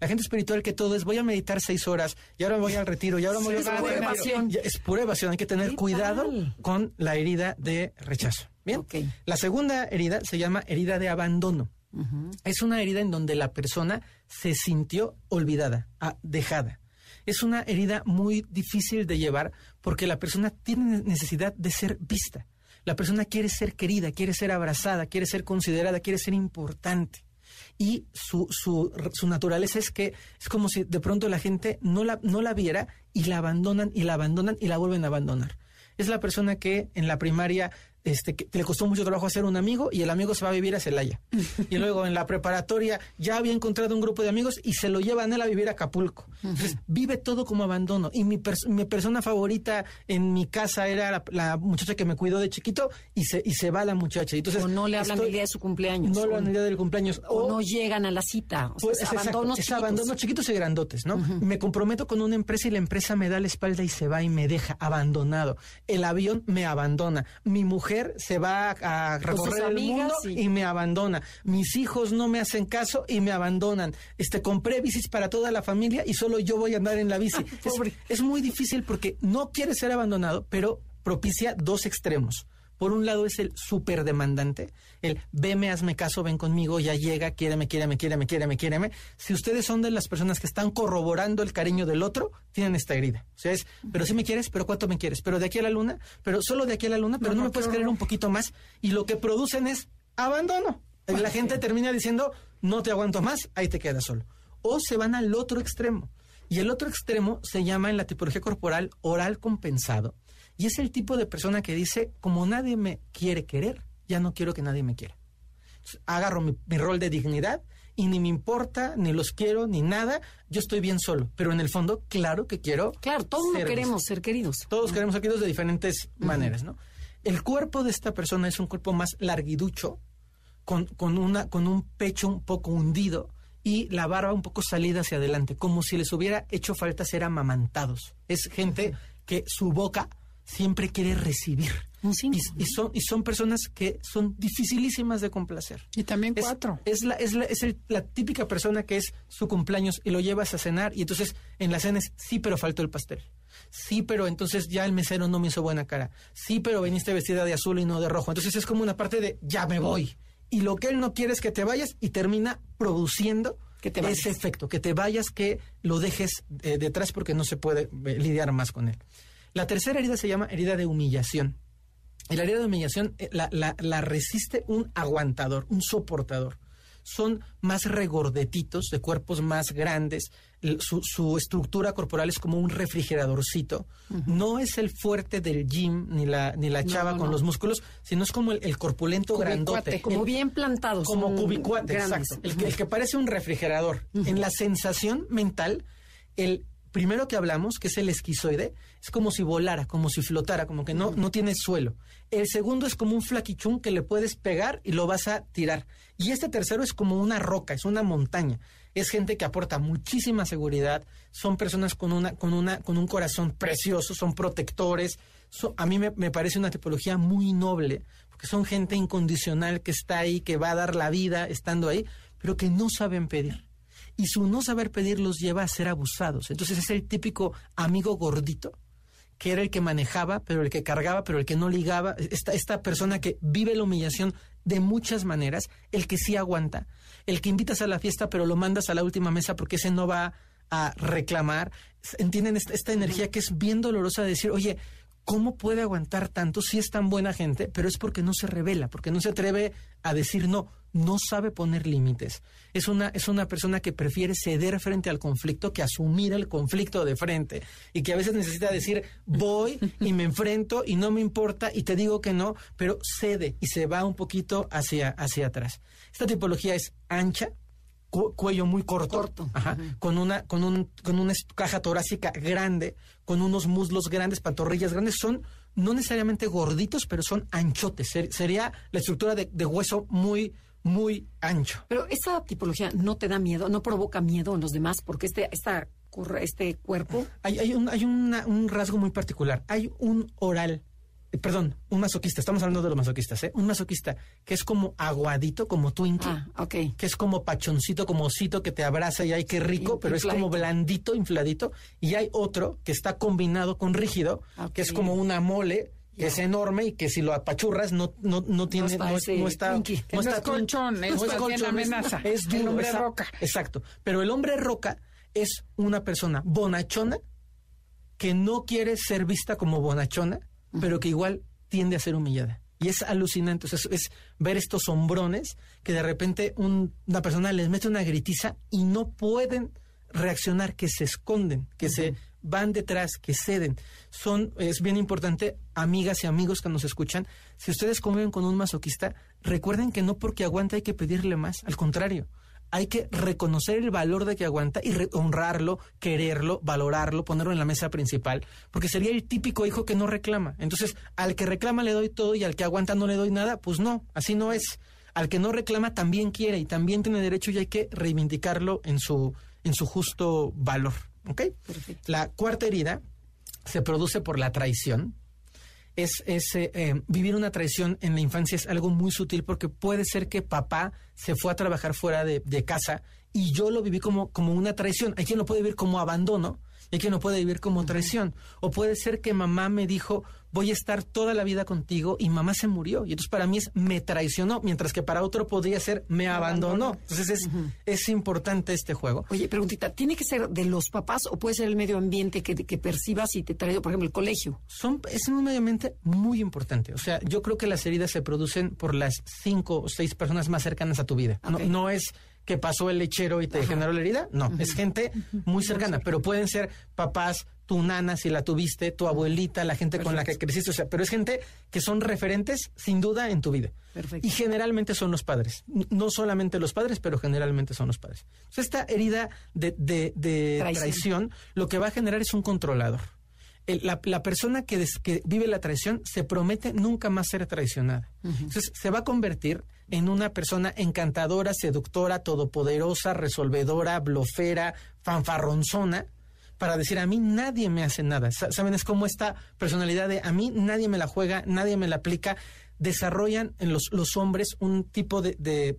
La gente espiritual que todo es voy a meditar seis horas y ahora voy al retiro y ahora voy Sí, a es pura evasión. Es pura evasión. Hay que tener ¿Qué cuidado tal? con la herida de rechazo. Bien. La segunda herida se llama herida de abandono. Es una herida en donde la persona se sintió olvidada, dejada. Es una herida muy difícil de llevar porque la persona tiene necesidad de ser vista. La persona quiere ser querida, quiere ser abrazada, quiere ser considerada, quiere ser importante. Y su, su, naturaleza es que es como si de pronto la gente no la, no la viera y la abandonan y la abandonan y la vuelven a abandonar. Es la persona que en la primaria este, que le costó mucho trabajo hacer un amigo y el amigo se va a vivir a Celaya. Y luego en la preparatoria ya había encontrado un grupo de amigos y se lo llevan él a vivir a Acapulco. Entonces vive todo como abandono. Y mi, pers- mi persona favorita en mi casa era la, la muchacha que me cuidó de chiquito y se, y se va la muchacha. Entonces, o no le hablan estoy- el día de su cumpleaños. No le hablan el día del cumpleaños. o no llegan a la cita. O sea, Pues, es es exacto, abandonos es chiquitos. abandono chiquitos y grandotes, ¿no? Me comprometo con una empresa y la empresa me da la espalda y se va y me deja abandonado. El avión me abandona. Mi mujer se va a recorrer el mundo y- y... me abandona. Mis hijos no me hacen caso y me abandonan. Este compré bicis para toda la familia y solo yo voy a andar en la bici. es muy difícil porque no quiere ser abandonado, pero propicia dos extremos. Por un lado es el súper demandante, el veme, hazme caso, ven conmigo, ya llega, quiéreme, quiéreme, quiéreme, quiéreme, quiéreme. Si ustedes son de las personas que están corroborando el cariño del otro, tienen esta herida. O sea, es, pero si me quieres, pero cuánto me quieres, pero de aquí a la luna, pero solo de aquí a la luna, pero no, me puedes querer un poquito más. Y lo que producen es abandono. La gente termina diciendo, no te aguanto más, ahí te quedas solo. O se van al otro extremo. Y el otro extremo se llama en la tipología corporal oral compensado. Y es el tipo de persona que dice, como nadie me quiere querer, ya no quiero que nadie me quiera. Entonces, agarro mi, mi rol de dignidad y ni me importa, ni los quiero, ni nada. Yo estoy bien solo. Pero en el fondo, claro que quiero. Claro, todos ser queremos visto. ser queridos. Todos queremos ser queridos de diferentes maneras, ¿no? El cuerpo de esta persona es un cuerpo más larguiducho, con, con, una, con un pecho un poco hundido y la barba un poco salida hacia adelante, como si les hubiera hecho falta ser amamantados. Es gente que su boca siempre quiere recibir. Y, y son, y son personas que son dificilísimas de complacer. Y también cuatro. Es, la, es, la, es el- la típica persona que es su cumpleaños y lo llevas a cenar y entonces en la cena es, sí, pero faltó el pastel. Sí, pero entonces ya el mesero no me hizo buena cara. Sí, pero viniste vestida de azul y no de rojo. Entonces es como una parte de, ya me voy. Y lo que él no quiere es que te vayas y termina produciendo Que te vayas. ese efecto, que te vayas, que lo dejes eh, detrás porque no se puede eh, lidiar más con él. La tercera herida se llama herida de humillación. Y la herida de humillación eh, la, la- la resiste un aguantador, un soportador. Son más regordetitos, de cuerpos más grandes. Su, su estructura corporal es como un refrigeradorcito. No es el fuerte del gym ni la, ni la chava con no. los músculos, sino es como el, el corpulento grandote. Como El- bien plantados. como cubicuate, grandes. exacto. El que parece un refrigerador. En la sensación mental, el primero que hablamos, que es el esquizoide, es como si volara, como si flotara, como que no, no tiene suelo. El segundo es como un flaquichún que le puedes pegar y lo vas a tirar. Y este tercero es como una roca, es una montaña. Es gente que aporta muchísima seguridad, son personas con, una, con, una, con un corazón precioso, son protectores. A mí me, me parece una tipología muy noble, porque son gente incondicional que está ahí, que va a dar la vida estando ahí, pero que no saben pedir. Y su no saber pedir los lleva a ser abusados. Entonces es el típico amigo gordito, que era el que manejaba, pero el que cargaba, pero el que no ligaba. Esta, esta persona que vive la humillación de muchas maneras, el que sí aguanta, el que invitas a la fiesta, pero lo mandas a la última mesa porque ese no va a reclamar. ¿Entienden esta, esta energía que es bien dolorosa de decir, oye, ¿cómo puede aguantar tanto si es tan buena gente? Pero es porque no se revela, porque no se atreve a decir no, no sabe poner límites. Es una, es una persona que prefiere ceder frente al conflicto que asumir el conflicto de frente y que a veces necesita decir voy y me enfrento y no me importa y te digo que no, pero cede y se va un poquito hacia, hacia atrás. Esta tipología es ancha, cu- cuello muy corto, Corto. ajá, con una con un con una caja torácica grande, con unos muslos grandes, pantorrillas grandes, son no necesariamente gorditos, pero son anchotes. Ser- sería la estructura de, de hueso muy muy ancho. Pero esta tipología no te da miedo, no provoca miedo en los demás, porque este, esta, este cuerpo Hay, hay, un, hay una- un rasgo muy particular. Hay un oral, eh, perdón, un masoquista. Estamos hablando de los masoquistas, ¿eh? Un masoquista que es como aguadito, como Twinkie. Ah, ok. que es como pachoncito, como osito que te abraza y ay, qué rico, Sí, pero es como blandito, infladito. Y hay otro que está combinado con rígido, Ok. que es como una mole, que es enorme y que si lo apachurras no, no, no tiene, está no, es- ese no está, no es está colchón, es es- amenaza. Es, El duro, hombre roca. Exacto. Pero el hombre roca es una persona bonachona que no quiere ser vista como bonachona, pero que igual tiende a ser humillada. Y es alucinante, o sea, es, es ver estos hombrones que de repente un- una persona les mete una gritiza y no pueden reaccionar, que se esconden, que se van detrás, que ceden. Son, es bien importante, amigas y amigos que nos escuchan, si ustedes conviven con un masoquista, recuerden que no porque aguanta hay que pedirle más, al contrario, hay que reconocer el valor de que aguanta y honrarlo, quererlo, valorarlo, ponerlo en la mesa principal, porque sería el típico hijo que no reclama. Entonces, al que reclama le doy todo y al que aguanta no le doy nada, pues no, así no es. Al que no reclama también quiere y también tiene derecho y hay que reivindicarlo en su, en su justo valor. ¿Ok? La cuarta herida se produce por la traición es, es, eh, eh, vivir una traición en la infancia es algo muy sutil porque puede ser que papá se fue a trabajar fuera de, de casa y yo lo viví como, como una traición. Hay quien lo puede vivir como abandono y hay quien lo puede vivir como traición. O puede ser que mamá me dijo, voy a estar toda la vida contigo y mamá se murió. Y entonces para mí es me traicionó, mientras que para otro podría ser me abandonó. Entonces es, es importante este juego. Oye, preguntita, ¿tiene que ser de los papás o puede ser el medio ambiente que, que percibas y te trae, por ejemplo, el colegio? son, es un medio ambiente muy importante. O sea, yo creo que las heridas se producen por las cinco o seis personas más cercanas a tu vida. No, no es que pasó el lechero y te generó la herida. No, es gente muy cercana, pero pueden ser papás, tu nana si la tuviste, tu abuelita, la gente con la que creciste. O sea, pero es gente que son referentes sin duda en tu vida. Perfecto. Y generalmente son los padres. No solamente los padres, pero generalmente son los padres. Entonces, esta herida de, de- de Traición. traición lo que va a generar es un controlador. La, la persona que, des- que vive la traición se promete nunca más ser traicionada. Entonces se va a convertir en una persona encantadora, seductora, todopoderosa, resolvedora, blofera, fanfarronzona, para decir a mí nadie me hace nada. ¿Saben? Es como esta personalidad de a mí nadie me la juega, nadie me la aplica. Desarrollan en los, los hombres un tipo de, de,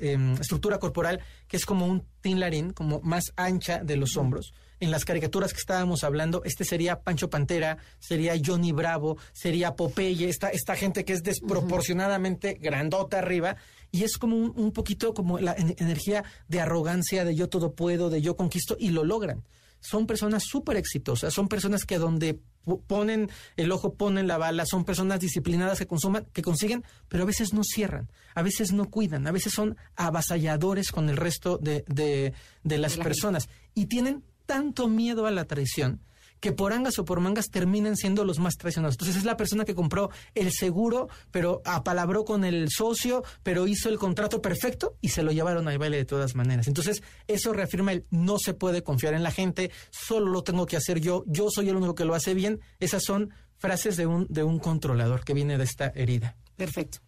em, estructura corporal que es como un tinlarín, como más ancha de los hombros en las caricaturas que estábamos hablando, este sería Pancho Pantera, sería Johnny Bravo, sería Popeye, esta, esta gente que es desproporcionadamente grandota arriba, y es como un, poquito como la energía de arrogancia, de yo todo puedo, de yo conquisto, y lo logran. Son personas súper exitosas, son personas que donde ponen el ojo, ponen la bala, son personas disciplinadas que consuman, que consiguen, pero a veces no cierran, a veces no cuidan, a veces son avasalladores con el resto de, de, de las personas. Y tienen tanto miedo a la traición que por angas o por mangas terminan siendo los más traicionados. Entonces es la persona que compró el seguro, pero apalabró con el socio, pero hizo el contrato perfecto y se lo llevaron al baile de todas maneras. Entonces eso reafirma el no se puede confiar en la gente, solo lo tengo que hacer yo, yo soy el único que lo hace bien. Esas son frases de un, de un controlador que viene de esta herida. Perfecto.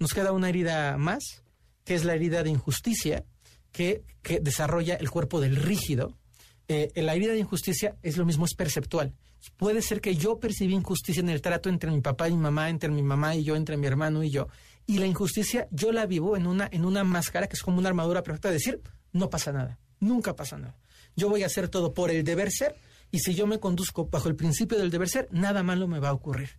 Nos queda una herida más, que es la herida de injusticia, que, que desarrolla el cuerpo del rígido, eh, la herida de injusticia es lo mismo, es perceptual. Puede ser que yo percibí injusticia en el trato entre mi papá y mi mamá, entre mi mamá y yo, entre mi hermano y yo. Y la injusticia yo la vivo en una, en una máscara que es como una armadura perfecta de decir, no pasa nada, nunca pasa nada. Yo voy a hacer todo por el deber ser y si yo me conduzco bajo el principio del deber ser, nada malo me va a ocurrir.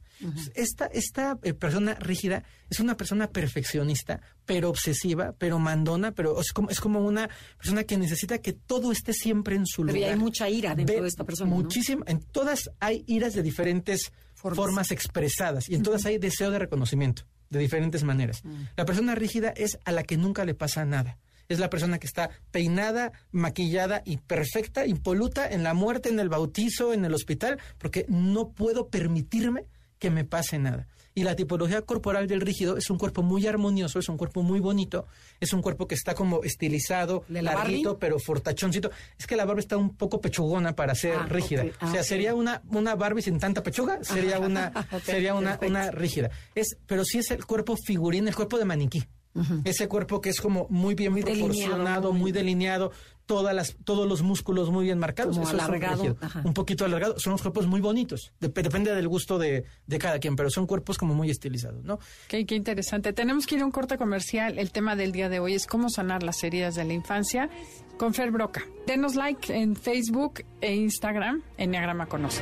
Esta, esta eh, persona rígida es una persona perfeccionista, pero obsesiva, pero mandona, pero es como, es como una persona que necesita que todo esté siempre en su lugar. Pero hay mucha ira dentro de esta persona. Muchísima. En todas hay iras de diferentes formas, expresadas y en todas hay deseo de reconocimiento de diferentes maneras. Mm. La persona rígida es a la que nunca le pasa nada es la persona que está peinada, maquillada y perfecta, impoluta en la muerte, en el bautizo, en el hospital, porque no puedo permitirme que me pase nada. Y la tipología corporal del rígido es un cuerpo muy armonioso, es un cuerpo muy bonito, es un cuerpo que está como estilizado, larguito, pero fortachoncito. Es que la Barbie está un poco pechugona para ser ah, rígida. o sea, ah, sería una, una Barbie sin tanta pechuga, sería una, sería una, una rígida. Es, pero sí es el cuerpo figurín, el cuerpo de maniquí. Ese cuerpo que es como muy bien proporcionado, muy delineado, todas las, todos los músculos muy bien marcados. alargado. un poquito alargado. Son los cuerpos muy bonitos. depende del gusto de, cada quien, pero son cuerpos como muy estilizados, ¿no? Qué, qué interesante. Tenemos que ir a un corte comercial. El tema del día de hoy es cómo sanar las heridas de la infancia con Fer Broca. Denos like en Facebook e Instagram. Enneagrama Conoce.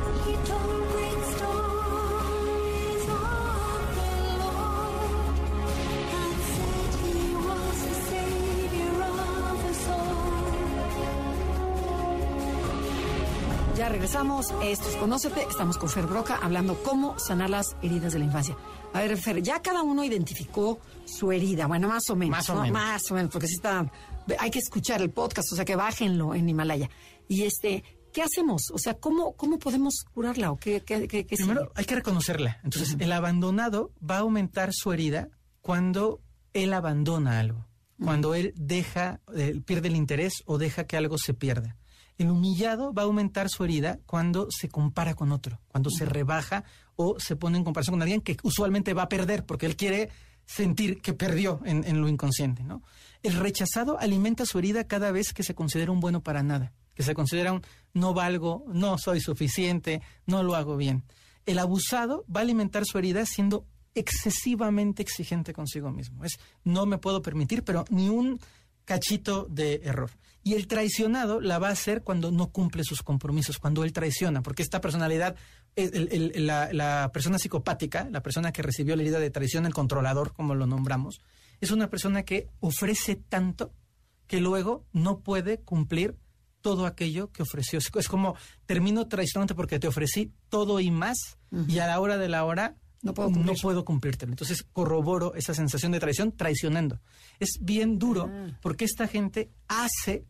Regresamos. Esto es Conócete. Estamos con Fer Broca hablando cómo sanar las heridas de la infancia. A ver, Fer, ya cada uno identificó su herida. Bueno, más o menos. Más o menos. Más o menos, porque si está. Hay que escuchar el podcast, o sea que bájenlo en Himalaya. Y este. ¿Qué hacemos? O sea, ¿cómo, cómo podemos curarla? ¿O qué, qué, Primero, hay que reconocerla. Entonces, el abandonado va a aumentar su herida cuando él abandona algo. Cuando él deja, eh, pierde el interés o deja que algo se pierda. El humillado va a aumentar su herida cuando se compara con otro, cuando se rebaja o se pone en comparación con alguien que usualmente va a perder porque él quiere sentir que perdió en, lo inconsciente. ¿no? El rechazado alimenta su herida cada vez que se considera un bueno para nada, que se considera un no valgo, no soy suficiente, no lo hago bien. El abusado va a alimentar su herida siendo excesivamente exigente consigo mismo. Es no me puedo permitir, pero ni un cachito de error. Y el traicionado la va a hacer cuando no cumple sus compromisos, cuando él traiciona, porque esta personalidad, la, persona psicopática, la persona que recibió la herida de traición, el controlador, como lo nombramos, es una persona que ofrece tanto que luego no puede cumplir todo aquello que ofreció. Es como termino traicionante porque te ofrecí todo y más, y a la hora de la hora no puedo, no puedo cumplírtelo. Entonces corroboro esa sensación de traición traicionando. Es bien duro ah. porque esta gente hace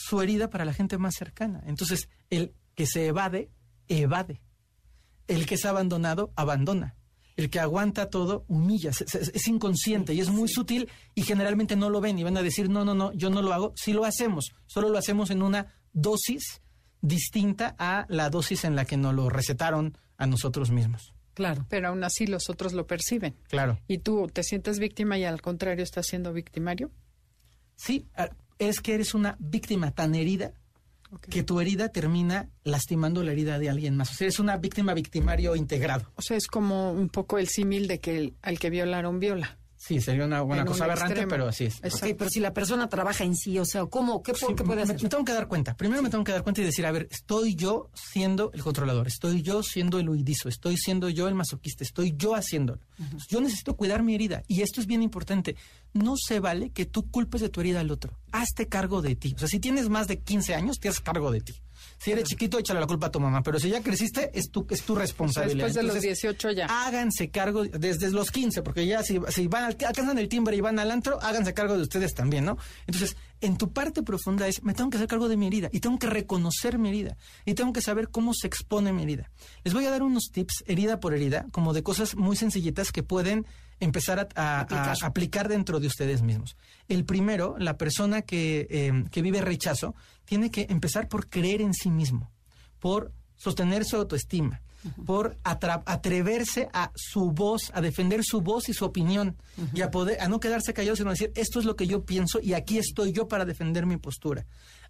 su herida para la gente más cercana. Entonces, el que se evade, evade. El que es abandonado, abandona. El que aguanta todo, humilla. Es, inconsciente y es muy sutil y generalmente no lo ven y van a decir, no, no, no, yo no lo hago. Sí lo hacemos, solo lo hacemos en una dosis distinta a la dosis en la que nos lo recetaron a nosotros mismos. Claro. Pero aún así los otros lo perciben. Claro. ¿Y tú te sientes víctima y al contrario estás siendo victimario? Sí, es que eres una víctima tan herida que tu herida termina lastimando la herida de alguien más. O sea, eres una víctima victimario integrado. O sea, es como un poco el símil de que el- al que violaron viola. Sí, sería una buena En un cosa aberrante, extremo. pero así es. Exacto. Ok, pero si la persona trabaja en sí, o sea, ¿cómo? ¿Qué, Sí, qué puede me, hacer? me tengo que dar cuenta. Primero me tengo que dar cuenta y decir, a ver, estoy yo siendo el controlador, estoy yo siendo el huidizo, estoy siendo yo el masoquista, estoy yo haciéndolo. Yo necesito cuidar mi herida y esto es bien importante. No se vale que tú culpes de tu herida al otro. Hazte cargo de ti. O sea, si tienes más de 15 años, te haces cargo de ti. Si eres chiquito, échale la culpa a tu mamá, pero si ya creciste, es tu, es tu O sea, responsabilidad. después de los Entonces, 18 ya. Háganse cargo desde los 15, porque ya si, si van, al- alcanzan el timbre y van al antro, háganse cargo de ustedes también, ¿no? Entonces, en tu parte profunda es, me tengo que hacer cargo de mi herida y tengo que reconocer mi herida y tengo que saber cómo se expone mi herida. Les voy a dar unos tips, herida por herida, como de cosas muy sencillitas que pueden empezar a, a- a Aplicar. dentro de ustedes mismos. El primero, la persona que, eh, que vive rechazo, tiene que empezar por creer en sí mismo, por sostener su autoestima, por atra- atreverse a su voz, a defender su voz y su opinión, y a poder, a no quedarse callado, sino decir, esto es lo que yo pienso y aquí estoy yo para defender mi postura.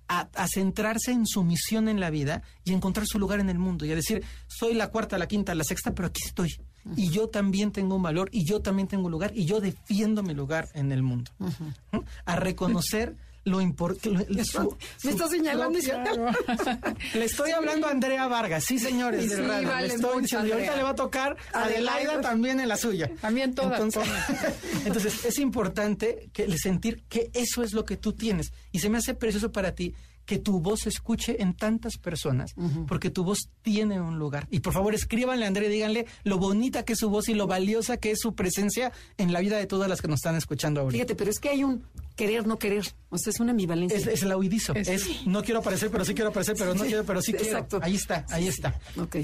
A, a centrarse en su misión en la vida y encontrar su lugar en el mundo y a decir, soy la cuarta, la quinta, la sexta, pero aquí estoy. Y yo también tengo un valor y yo también tengo un lugar y yo defiendo mi lugar en el mundo. ¿Mm? A reconocer lo importante. Me está señalando y Le estoy hablando a Andrea Vargas, sí señores, Y de sí, radio, vale le estoy mucho, diciendo, y ahorita le va a tocar a Adelaida. Adelaida también en la suya. También todas, Entonces, entonces, es importante que sentir que eso es lo que tú tienes. Y se me hace precioso para ti que tu voz se escuche en tantas personas, porque tu voz tiene un lugar. Y por favor, escríbanle a Andrea y díganle lo bonita que es su voz y lo valiosa que es su presencia en la vida de todas las que nos están escuchando ahorita. Fíjate, pero es que hay un querer, no querer. O sea, es una ambivalencia. Es, es el audizo. Es- Es, no quiero aparecer, pero sí quiero aparecer, pero no quiero, pero sí quiero. Exacto. Ahí está, ahí está. Ok,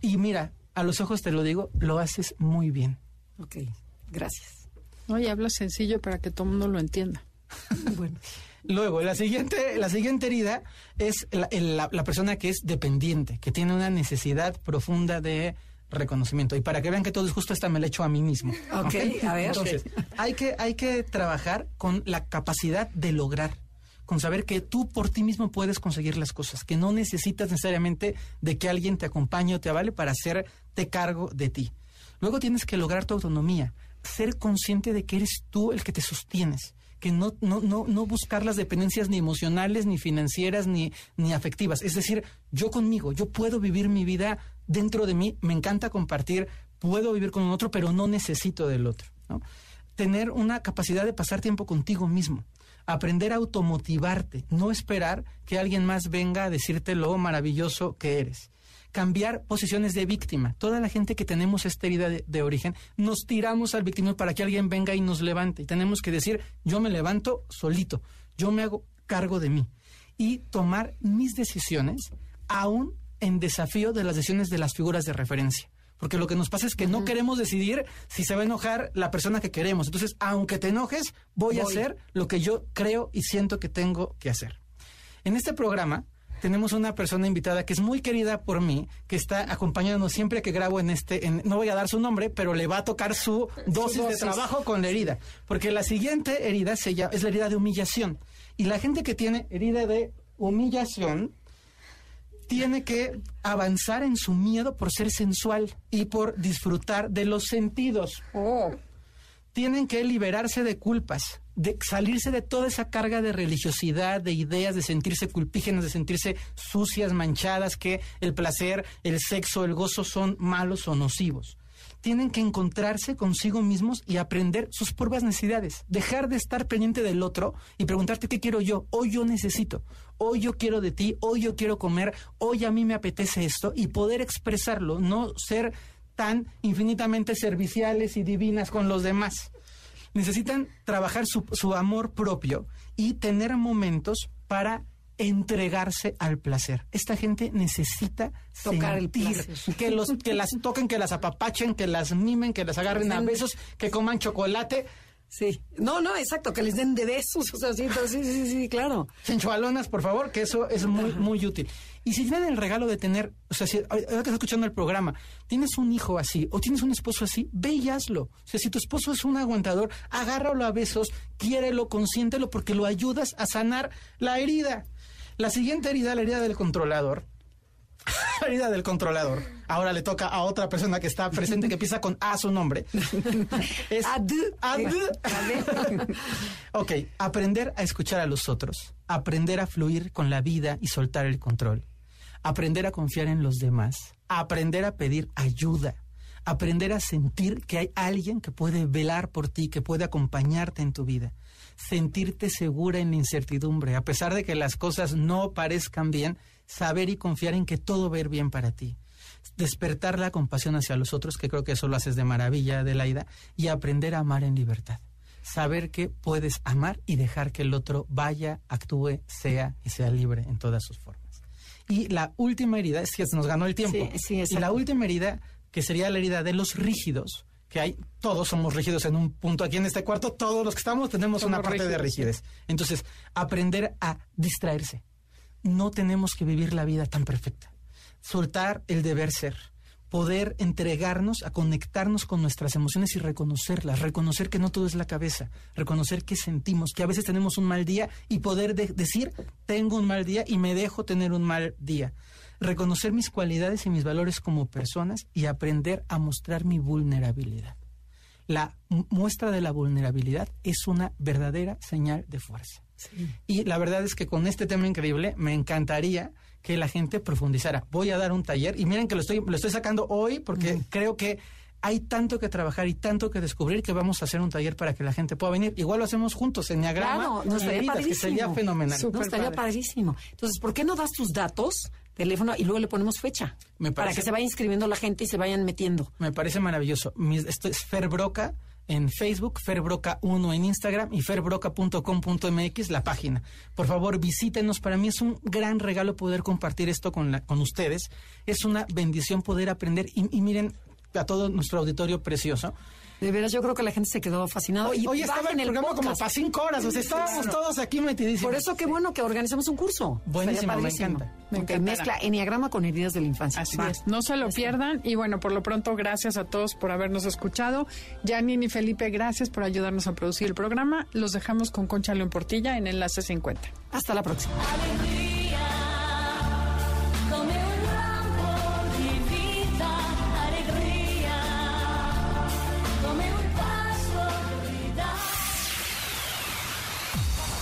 Y mira, a los ojos te lo digo, lo haces muy bien. ok. Gracias. Oye, habla sencillo para que todo el mundo lo entienda. Bueno, Luego, la siguiente, la siguiente herida es la, el- la- la persona que es dependiente, que tiene una necesidad profunda de reconocimiento. Y para que vean que todo es justo, esta me la echo a mí mismo. Ok, a ver. Entonces, hay que, hay que trabajar con la capacidad de lograr, con saber que tú por ti mismo puedes conseguir las cosas, que no necesitas necesariamente de que alguien te acompañe o te avale para hacerte cargo de ti. Luego tienes que lograr tu autonomía, ser consciente de que eres tú el que te sostienes que no, no, no, no buscar las dependencias ni emocionales, ni financieras, ni, ni afectivas. Es decir, yo conmigo, yo puedo vivir mi vida dentro de mí, me encanta compartir, puedo vivir con un otro, pero no necesito del otro. ¿no? Tener una capacidad de pasar tiempo contigo mismo, aprender a automotivarte, no esperar que alguien más venga a decirte lo maravilloso que eres cambiar posiciones de víctima. Toda la gente que tenemos esta herida de, de origen, nos tiramos al victimismo para que alguien venga y nos levante. Y tenemos que decir, yo me levanto solito, yo me hago cargo de mí. Y tomar mis decisiones aún en desafío de las decisiones de las figuras de referencia. Porque lo que nos pasa es que no queremos decidir si se va a enojar la persona que queremos. Entonces, aunque te enojes, voy, a hacer lo que yo creo y siento que tengo que hacer. En este programa tenemos una persona invitada que es muy querida por mí, que está acompañándonos siempre que grabo en este, en- no voy a dar su nombre, pero le va a tocar su dosis, de dosis. trabajo con la herida, porque la siguiente herida se llama, es la herida de humillación. Y la gente que tiene herida de humillación tiene que avanzar en su miedo por ser sensual y por disfrutar de los sentidos Oh, tienen que liberarse de culpas, de salirse de toda esa carga de religiosidad, de ideas, de sentirse culpígenas, de sentirse sucias, manchadas, que el placer, el sexo, el gozo son malos o nocivos. Tienen que encontrarse consigo mismos y aprender sus propias necesidades. Dejar de estar pendiente del otro y preguntarte qué quiero yo. Hoy yo necesito. Hoy yo quiero de ti. Hoy yo quiero comer. Hoy a mí me apetece esto. Y poder expresarlo. No ser tan infinitamente serviciales y divinas con los demás. Necesitan trabajar su, su amor propio y tener momentos para entregarse al placer. Esta gente necesita Tocar el placer. que los que las toquen, que las apapachen, que las mimen, que las agarren a besos, que coman chocolate. Sí. No, no, exacto, que les den de besos. O sea, sí, sí, sí, sí, claro. Sensualonas, por favor, que eso es muy, muy útil. Y si tienen el regalo de tener, o sea, si ahora que estás escuchando el programa, tienes un hijo así o tienes un esposo así, ve y hazlo. O sea, si tu esposo es un aguantador, agárralo a besos, quiérelo, consiéntelo, porque lo ayudas a sanar la herida. La siguiente herida, la herida del controlador. La herida del controlador. Ahora le toca a otra persona que está presente, que empieza con A su nombre. Es Ad. Ad. ok, aprender a escuchar a los otros. Aprender a fluir con la vida y soltar el control. Aprender a confiar en los demás. Aprender a pedir ayuda. Aprender a sentir que hay alguien que puede velar por ti, que puede acompañarte en tu vida. Sentirte segura en la incertidumbre, a pesar de que las cosas no parezcan bien, saber y confiar en que todo va a ir bien para ti. Despertar la compasión hacia los otros, que creo que eso lo haces de maravilla, Adelaida, y aprender a amar en libertad. Saber que puedes amar y dejar que el otro vaya, actúe, sea y sea libre en todas sus formas. Y la última herida, es que se nos ganó el tiempo. Sí, sí, y la última herida, que sería la herida de los rígidos, que hay, todos somos rígidos en un punto aquí en este cuarto, todos los que estamos tenemos Somos una parte de rígidos, rigidez. Entonces, aprender a distraerse. No tenemos que vivir la vida tan perfecta. Soltar el deber ser. Poder entregarnos a conectarnos con nuestras emociones y reconocerlas. Reconocer que no todo es la cabeza. Reconocer que sentimos, que a veces tenemos un mal día y poder de- decir, tengo un mal día y me dejo tener un mal día. Reconocer mis cualidades y mis valores como personas y aprender a mostrar mi vulnerabilidad la mu- muestra de la vulnerabilidad es una verdadera señal de fuerza. Y la verdad es que con este tema increíble me encantaría que la gente profundizara. Voy a dar un taller y miren que lo estoy, lo estoy sacando hoy porque creo que hay tanto que trabajar y tanto que descubrir que vamos a hacer un taller para que la gente pueda venir. Igual lo hacemos juntos, en Claro, no estaría que padrísimo. sería fenomenal. No, Súper estaría padre. padrísimo. Entonces, ¿por qué no das tus datos, teléfono, y luego le ponemos fecha? Me Para parece- que se vaya inscribiendo la gente y se vayan metiendo. Me parece maravilloso. Mis- esto es Fer Broca en Facebook, Ferbroca 1 en Instagram y ferbroca.com.mx, la página. Por favor, visítenos. Para mí es un gran regalo poder compartir esto con, la- con ustedes. Es una bendición poder aprender. Y, y miren a todo nuestro auditorio precioso. De veras, yo creo que la gente se quedó fascinada. Hoy, y hoy estaba bajen el programa como podcast. para cinco horas. O sea, estábamos todos aquí metidísimos. Por eso qué bueno que organizamos un curso. Buenísimo, me encanta. Me mezcla enneagrama con heridas de la infancia. Así Va. es, no se lo pierdan y bueno, por lo pronto gracias a todos por habernos escuchado. Janine y Felipe, gracias por ayudarnos a producir el programa. Los dejamos con Concha León Portilla en Enlace 50. Hasta la próxima.